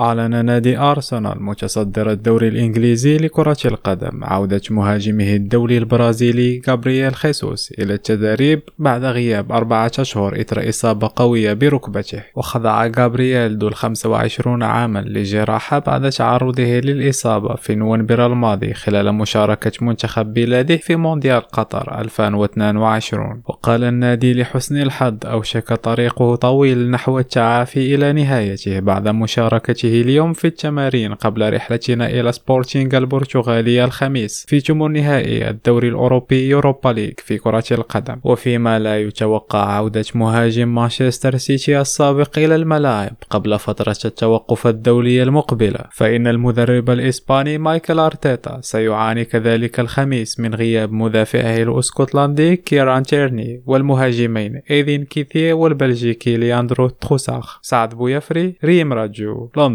أعلن نادي أرسنال متصدر الدوري الإنجليزي لكرة القدم عودة مهاجمه الدولي البرازيلي غابرييل خيسوس إلى التدريب بعد غياب أربعة أشهر إثر إصابة قوية بركبته. وخضع غابرييل ذو 25 عاما لجراحة بعد تعرضه للإصابة في نوفمبر الماضي خلال مشاركة منتخب بلاده في مونديال قطر 2022 وقال النادي لحسن الحظ أوشك طريقه طويل نحو التعافي إلى نهايته بعد مشاركته مشاركته اليوم في التمارين قبل رحلتنا إلى سبورتينغ البرتغالي الخميس في ثمن نهائي الدوري الأوروبي يوروبا ليغ في كرة القدم وفيما لا يتوقع عودة مهاجم مانشستر سيتي السابق إلى الملاعب قبل فترة التوقف الدولي المقبلة فإن المدرب الإسباني ميكيل أرتيتا سيعاني كذلك الخميس من غياب مدافعه الأسكتلندي كيران تيرني والمهاجمين إيدي نكيتياه والبلجيكي لياندرو تروسار سعد بويفري ريم راجو لندن.